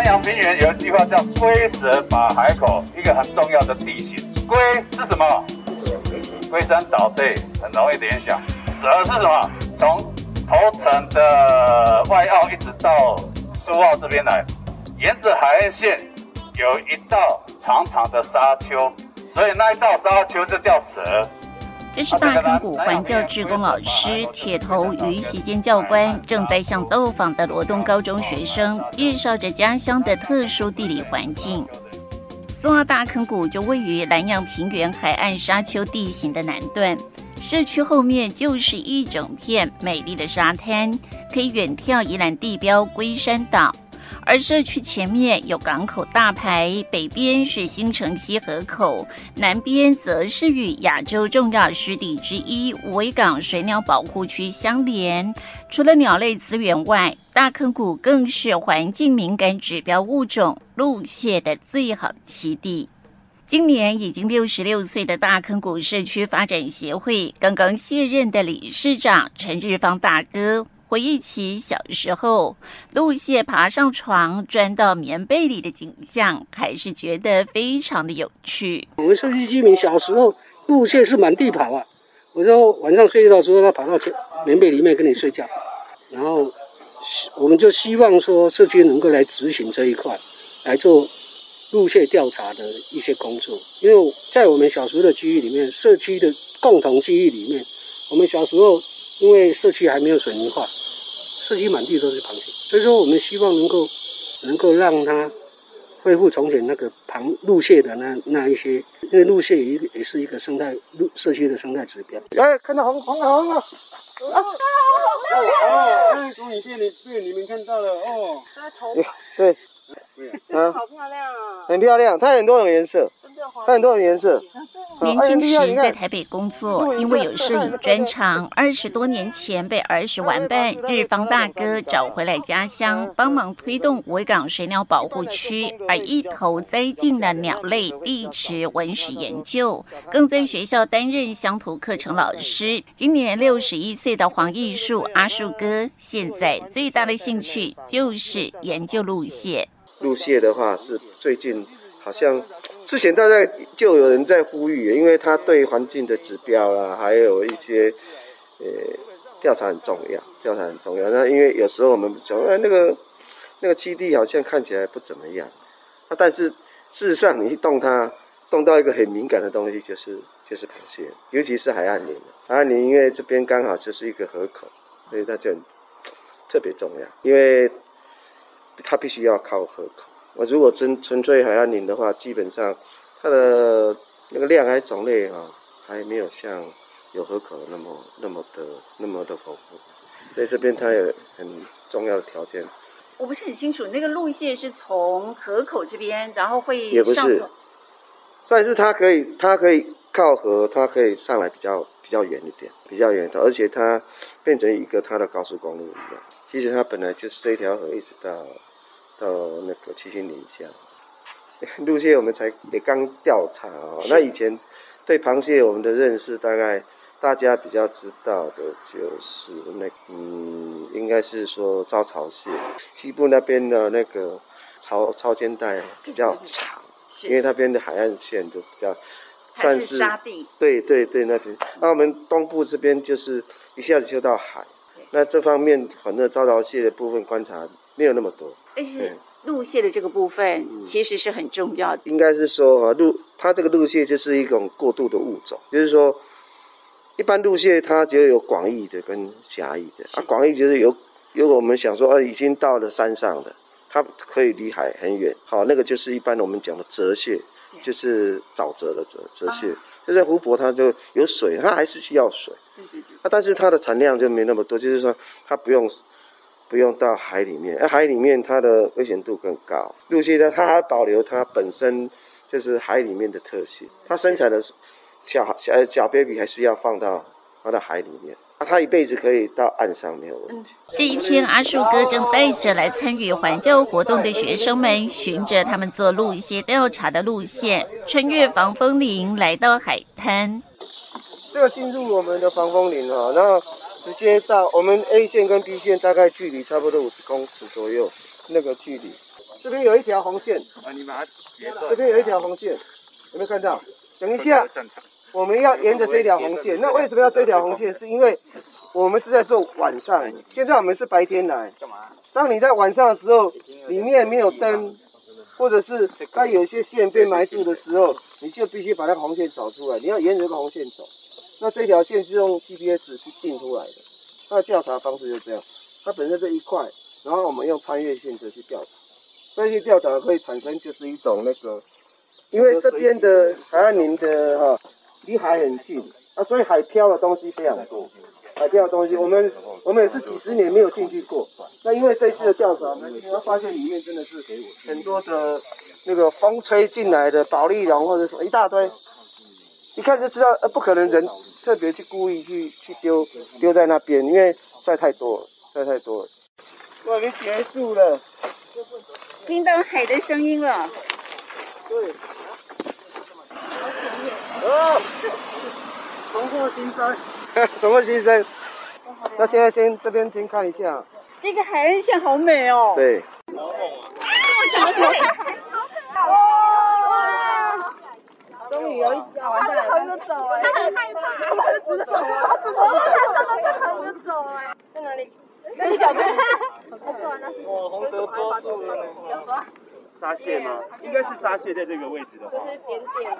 南洋平原有一句话叫“龟蛇把海口”，一个很重要的地形。龟是什么？龟山岛，对，很容易联想。蛇是什么？从头城的外澳一直到苏澳这边来，沿着海岸线有一道长长的沙丘，所以那一道沙丘就叫蛇。这是大坑谷环教志工老师铁头与席间教官正在向到访的罗东高中学生介绍着家乡的特殊地理环境。苏澳大坑谷就位于南洋平原海岸沙丘地形的南段，社区后面就是一整片美丽的沙滩，可以远眺宜兰地标龟山岛。而社区前面有港口大排，北边是新城溪河口，南边则是与亚洲重要湿地之一维港水鸟保护区相连。除了鸟类资源外，大坑谷更是环境敏感指标物种陆蟹的最好栖地。今年已经六十六岁的大坑谷社区发展协会刚刚卸任的理事长陈日方大哥。回忆起小时候，陆蟹爬上床钻到棉被里的景象，还是觉得非常的有趣。我们社区居民小时候，陆蟹是满地跑啊。我说晚上睡觉的时候，它跑到棉被里面跟你睡觉。然后，我们就希望说社区能够来执行这一块，来做陆蟹调查的一些工作。因为在我们小时候的记忆里面，社区的共同记忆里面，我们小时候因为社区还没有水泥化。社区满地都是螃蟹，所以说我们希望能够能够让它恢复从前那个螃陆蟹的那那一些，因为陆蟹也也是一个生态陆社区的生态指标。哎，看到红红红了！啊！哦，那从影片里被你们看到了哦。它头发。对。啊，好漂亮啊！很漂亮，它很多种颜色，它很多种颜色。年轻时在台北工作，因为有摄影专长，二十多年前被儿时玩伴日方大哥找回来家乡，帮忙推动维港水鸟保护区，而一头栽进了鸟类地质文史研究，更在学校担任乡土课程老师。今年六十一岁的黄义树阿树哥，现在最大的兴趣就是研究陆蟹。陆蟹的话是最近好像之前大概就有人在呼吁，因为它对环境的指标啊，还有一些呃调查很重要，调查很重要。那因为有时候我们讲，哎，那个那个基地好像看起来不怎么样，啊，但是事实上你一动它，动到一个很敏感的东西，就是就是螃蟹，尤其是海岸林。海岸林因为这边刚好就是一个河口，所以它就特别重要，因为。它必须要靠河口。我如果纯纯粹海岸林的话，基本上它的那个量还种类啊，还没有像有河口那么那么的那么的丰富。所以这边它有很重要的条件。我不是很清楚，那个路线是从河口这边，然后会也不是，算是它可以它可以靠河，它可以上来比较比较远一点，比较远的，而且它变成一个它的高速公路一样。其实它本来就是这条河一直到。到那个七星岭下，陆蟹我们才也刚调查哦。那以前对螃蟹我们的认识，大概大家比较知道的就是那嗯，应该是说招潮蟹，西部那边的那个潮潮间带比较长，因为那边的海岸线就比较算是沙地。对对对，那边。那我们东部这边就是一下子就到海，那这方面反正招潮蟹的部分观察没有那么多。但是陆蟹的这个部分其实是很重要的。应该是说啊，陆它这个陆蟹就是一种过渡的物种，就是说，一般陆蟹它就有广义的跟狭义的啊。广义就是有有我们想说啊，已经到了山上了，它可以离海很远。好，那个就是一般我们讲的泽蟹，就是沼泽的泽泽蟹。就在湖泊，它就有水，它还是需要水。啊，但是它的产量就没那么多，就是说它不用。不用到海里面，而海里面它的危险度更高。陆蟹呢，它还保留它本身就是海里面的特性。它生产的小小小 baby 还是要放到放到海里面，啊，它一辈子可以到岸上没有问题。这一天，阿树哥正带着来参与环教活动的学生们，循着他们做陆蟹调查的路线，穿越防风林来到海滩。这个进入我们的防风林啊，那。直接到我们 A 线跟 B 线大概距离差不多五十公尺左右，那个距离，这边有一条红线，啊，你把它截断。这边有一条红线，有没有看到？等一下，我们要沿着这条红线。那为什么要这条红线？是因为我们是在做晚上，现在我们是白天来。干嘛？当你在晚上的时候，里面没有灯，或者是它有些线被埋住的时候，你就必须把那个红线找出来。你要沿着这个红线走。那这条线是用 GPS 去定出来的。它的调查方式就是这样，它本身这一块，然后我们用穿越线的去调查。这些调查会产生就是一种那个，因为这边的海岸林的哈离海很近啊，所以海漂的东西非常多。海漂的东西，我们我们也是几十年没有进去过。那因为这一次的调查，我们发现里面真的是很多的那个风吹进来的宝丽龙或者说一大堆，一看就知道呃不可能人特别去故意去去丢丢在那边，因为晒太多了，晒太多了。我已经结束了，听到海的声音了。对。哦，重获新生。重获新生。那现在先这边先看一下。这个海岸线好美哦。对。小小哇！他是横着走哎，他很害怕，他是直着走啊，他真的是横着走哎。在哪里？跟你脚边。哦，洪德抓住了。沙蟹吗？应该是沙蟹在这个位置的话。就是点点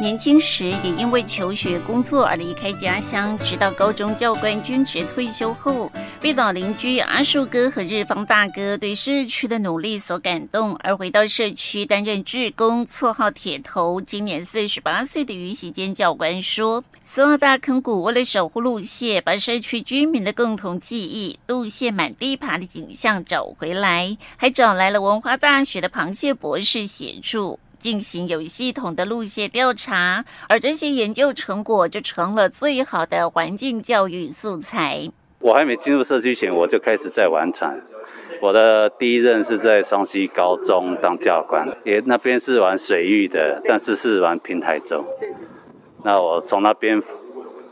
年轻时也因为求学、工作而离开家乡，直到高中教官军职退休后，被老邻居阿树哥和日方大哥对社区的努力所感动，而回到社区担任志工，绰号铁头。今年四十八岁的于喜坚教官说：“苏澳大坑谷为了守护路蟹，把社区居民的共同记忆——路蟹满地爬的景象找回来，还找来了文化大学的螃蟹博士协助。”进行有系统的路线调查，而这些研究成果就成了最好的环境教育素材。我还没进入社区前，我就开始在玩船。我的第一任是在双溪高中当教官，也那边是玩水域的，但是是玩平台舟。那我从那边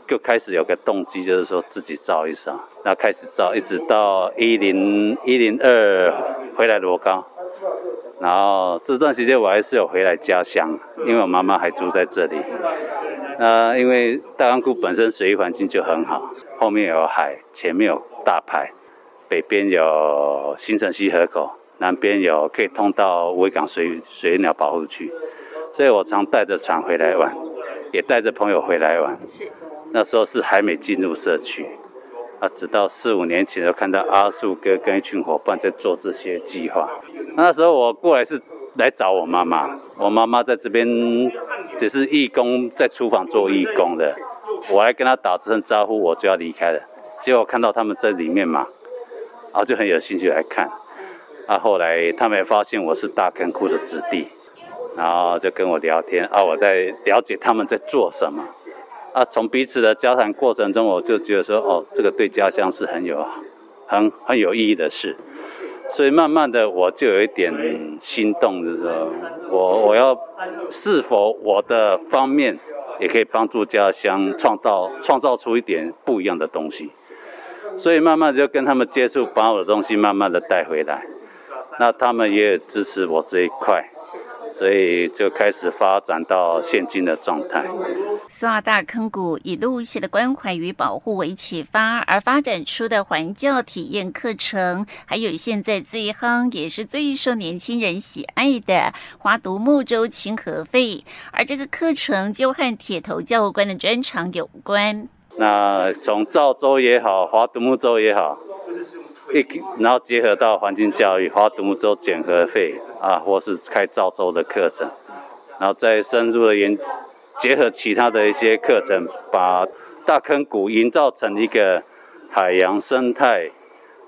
就开始有个动机，就是说自己造一艘，那开始造，一直到一零一零二回来罗高。然后这段时间我还是有回来家乡，因为我妈妈还住在这里。那因为大坑谷本身水域环境就很好，后面有海，前面有大排，北边有新城溪河口，南边有可以通到维港水水鸟保护区，所以我常带着船回来玩，也带着朋友回来玩。那时候是还没进入社区，啊，直到四五年前就看到阿树哥跟一群伙伴在做这些计划。那时候我过来是来找我妈妈，我妈妈在这边只是义工，在厨房做义工的。我还跟她打声招呼，我就要离开了。结果看到他们在里面嘛，然后就很有兴趣来看。啊，后来他们也发现我是大坑谷的子弟，然后就跟我聊天。啊，我在了解他们在做什么。啊，从彼此的交谈过程中，我就觉得说，哦，这个对家乡是很有、很很有意义的事。所以慢慢的，我就有一点心动，就是说，我我要是否我的方面也可以帮助家乡创造创造出一点不一样的东西。所以慢慢就跟他们接触，把我的东西慢慢的带回来。那他们也支持我这一块。所以就开始发展到现今的状态。苏澳大坑谷以陆蟹的关怀与保护为启发而发展出的环教体验课程，还有现在最夯也是最受年轻人喜爱的划独木舟清河费。而这个课程就和铁头教官的专长有关。那从造舟也好，划独木舟也好。一，然后结合到环境教育，花独木舟减核废啊，或是开造舟的课程，然后再深入的研，结合其他的一些课程，把大坑谷营造成一个海洋生态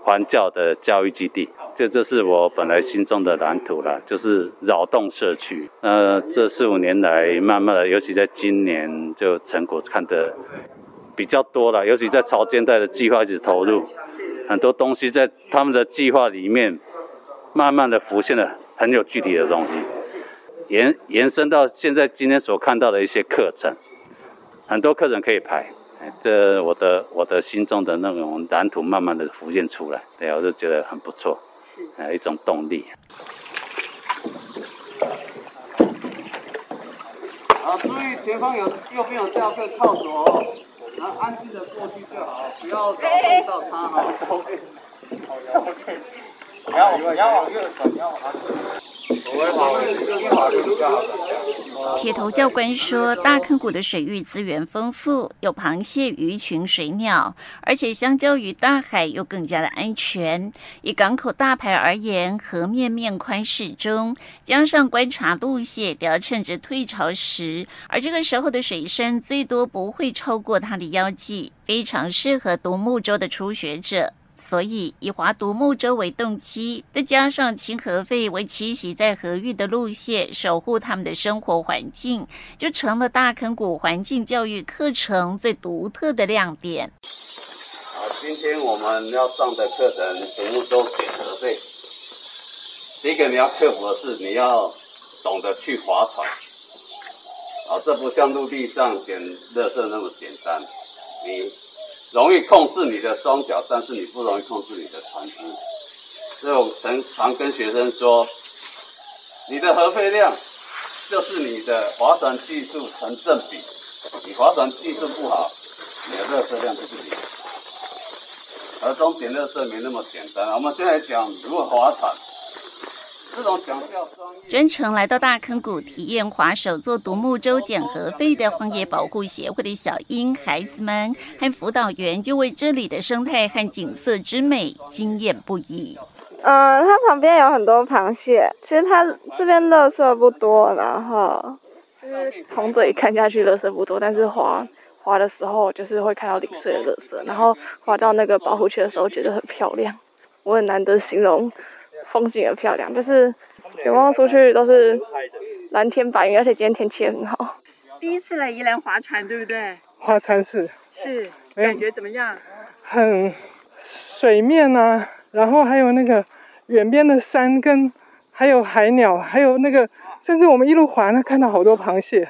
环教的教育基地。这这是我本来心中的蓝图了，就是扰动社区。呃，这四五年来，慢慢的，尤其在今年，就成果看得比较多了，尤其在潮间带的计划一直投入。很多东西在他们的计划里面，慢慢的浮现了很有具体的东西，延延伸到现在今天所看到的一些课程，很多课程可以排，这我的我的心中的那种蓝图慢慢的浮现出来，对，我就觉得很不错，有一种动力。好，注意前方有右边有教课靠左，然后安静的过去就好，不要搞到他哈。OK，好，OK。你要你要往右转，你要往左。铁头教官说，大坑谷的水域资源丰富，有螃蟹、鱼群、水鸟，而且相较于大海又更加的安全。以港口大排而言，河面面宽适中，加上观察路线都要趁着退潮时，而这个时候的水深最多不会超过它的腰际，非常适合独木舟的初学者。所以，以划独木舟为动机，再加上请河废为栖息在河域的路线，守护他们的生活环境，就成了大坑谷环境教育课程最独特的亮点。好，今天我们要上的课程，独木舟捡河废。第一个你要克服的是，你要懂得去划船。啊，这不像陆地上捡垃圾那么简单，你。容易控制你的双脚，但是你不容易控制你的船只。所以我常常跟学生说，你的核废量就是你的划船技术成正比。你划船技术不好，你的热射量就是零。而终点热射没那么简单。我们现在讲如何划船。专程来到大坑谷体验划手做独木舟捡河废的荒野保护协会的小英孩子们和辅导员就为这里的生态和景色之美惊艳不已。嗯，它旁边有很多螃蟹，其实它这边垃圾不多，然后就是从这里看下去垃圾不多，但是划划的时候就是会看到零碎的垃圾，然后划到那个保护区的时候觉得很漂亮，我很难得形容。风景很漂亮，就是远望出去都是蓝天白云，而且今天天气很好。第一次来宜兰划船，对不对？划船是。是。感觉怎么样？很水面啊，然后还有那个远边的山跟还有海鸟，还有那个甚至我们一路划呢，看到好多螃蟹，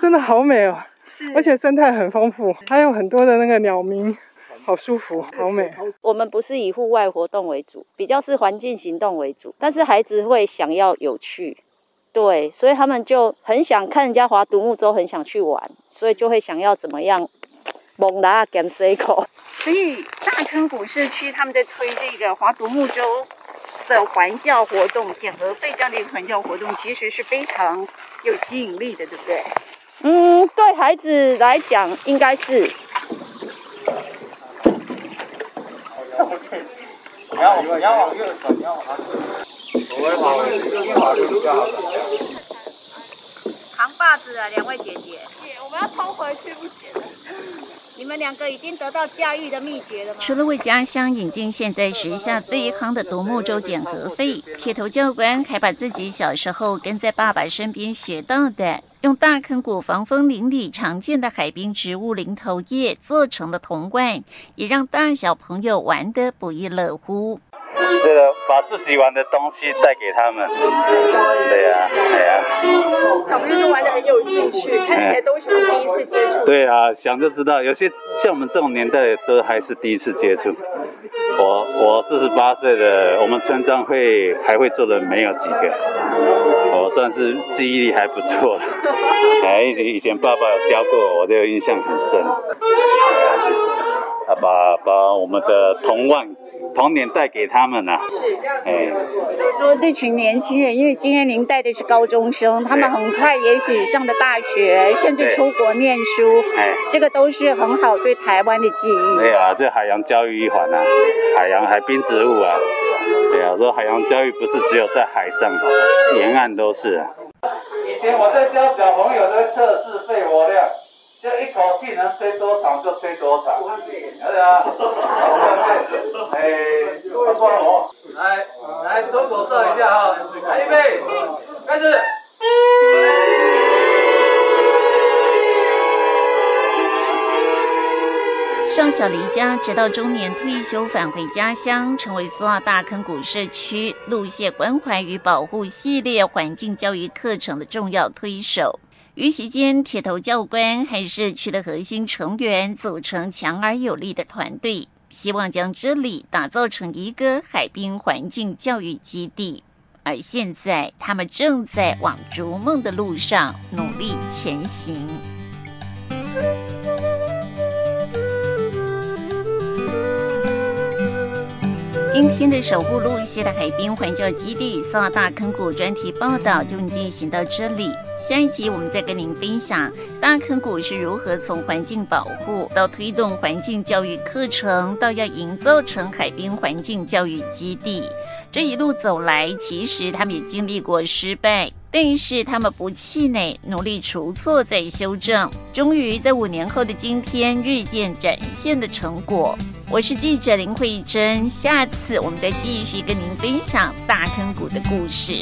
真的好美哦。是。而且生态很丰富，还有很多的那个鸟鸣。好舒服，好美。我们不是以户外活动为主，比较是环境行动为主。但是孩子会想要有趣，对，所以他们就很想看人家划独木舟，很想去玩，所以就会想要怎么样，猛拉 game cycle。所以大坑谷社区他们在推这个划独木舟的环教活动，捡河废这样的一个环教活动，其实是非常有吸引力的，对不对？嗯，对孩子来讲，应该是。你要你要往右转，你要往？右边比较好。扛把子啊，两位姐姐。姐，我们要偷回去不行。你们两个已经得到驾驭的秘诀了吗？除了为家乡引进现在时下最夯的独木舟捡河费，铁头教官还把自己小时候跟在爸爸身边学到的，用大坑谷防风林里常见的海滨植物林头叶做成的铜罐，也让大小朋友玩得不亦乐乎。这个把自己玩的东西带给他们，对呀、啊，对呀、啊。小朋友都玩的很有兴趣，看起来都是第一次接触。对啊，想就知道，有些像我们这种年代都还是第一次接触。我我四十八岁的，我们村庄会还会做的没有几个，我算是记忆力还不错。哎，以前以前爸爸有教过我，我就印象很深。啊，把把我们的童玩。童年带给他们呢、啊，是，哎，说这群年轻人，因为今天您带的是高中生，他们很快也许上的大学，甚至出国念书，哎，这个都是很好对台湾的记忆。对啊，这海洋教育一环啊，海洋海滨植物啊，对啊，说海洋教育不是只有在海上，沿岸都是。以前我在教小朋友在测试肺活量。就一口气能吹多长就吹多长，对啊，哎，不帮我，来来左手照一下哈，来预备，开始。上小离家，直到中年退休返回家乡，成为苏澳大坑谷社区路线关怀与保护系列环境教育课程的重要推手。于其间，铁头教官和社区的核心成员组成强而有力的团队，希望将这里打造成一个海滨环境教育基地。而现在，他们正在往逐梦的路上努力前行。今天的守护路线的海滨环教基地苏澳大坑谷专题报道就进行到这里。下一集我们再跟您分享大坑谷是如何从环境保护到推动环境教育课程，到要营造成海滨环境教育基地。这一路走来，其实他们也经历过失败，但是他们不气馁，努力除错再修正，终于在五年后的今天，日渐展现的成果。我是记者林慧珍，下次我们再继续跟您分享大坑谷的故事。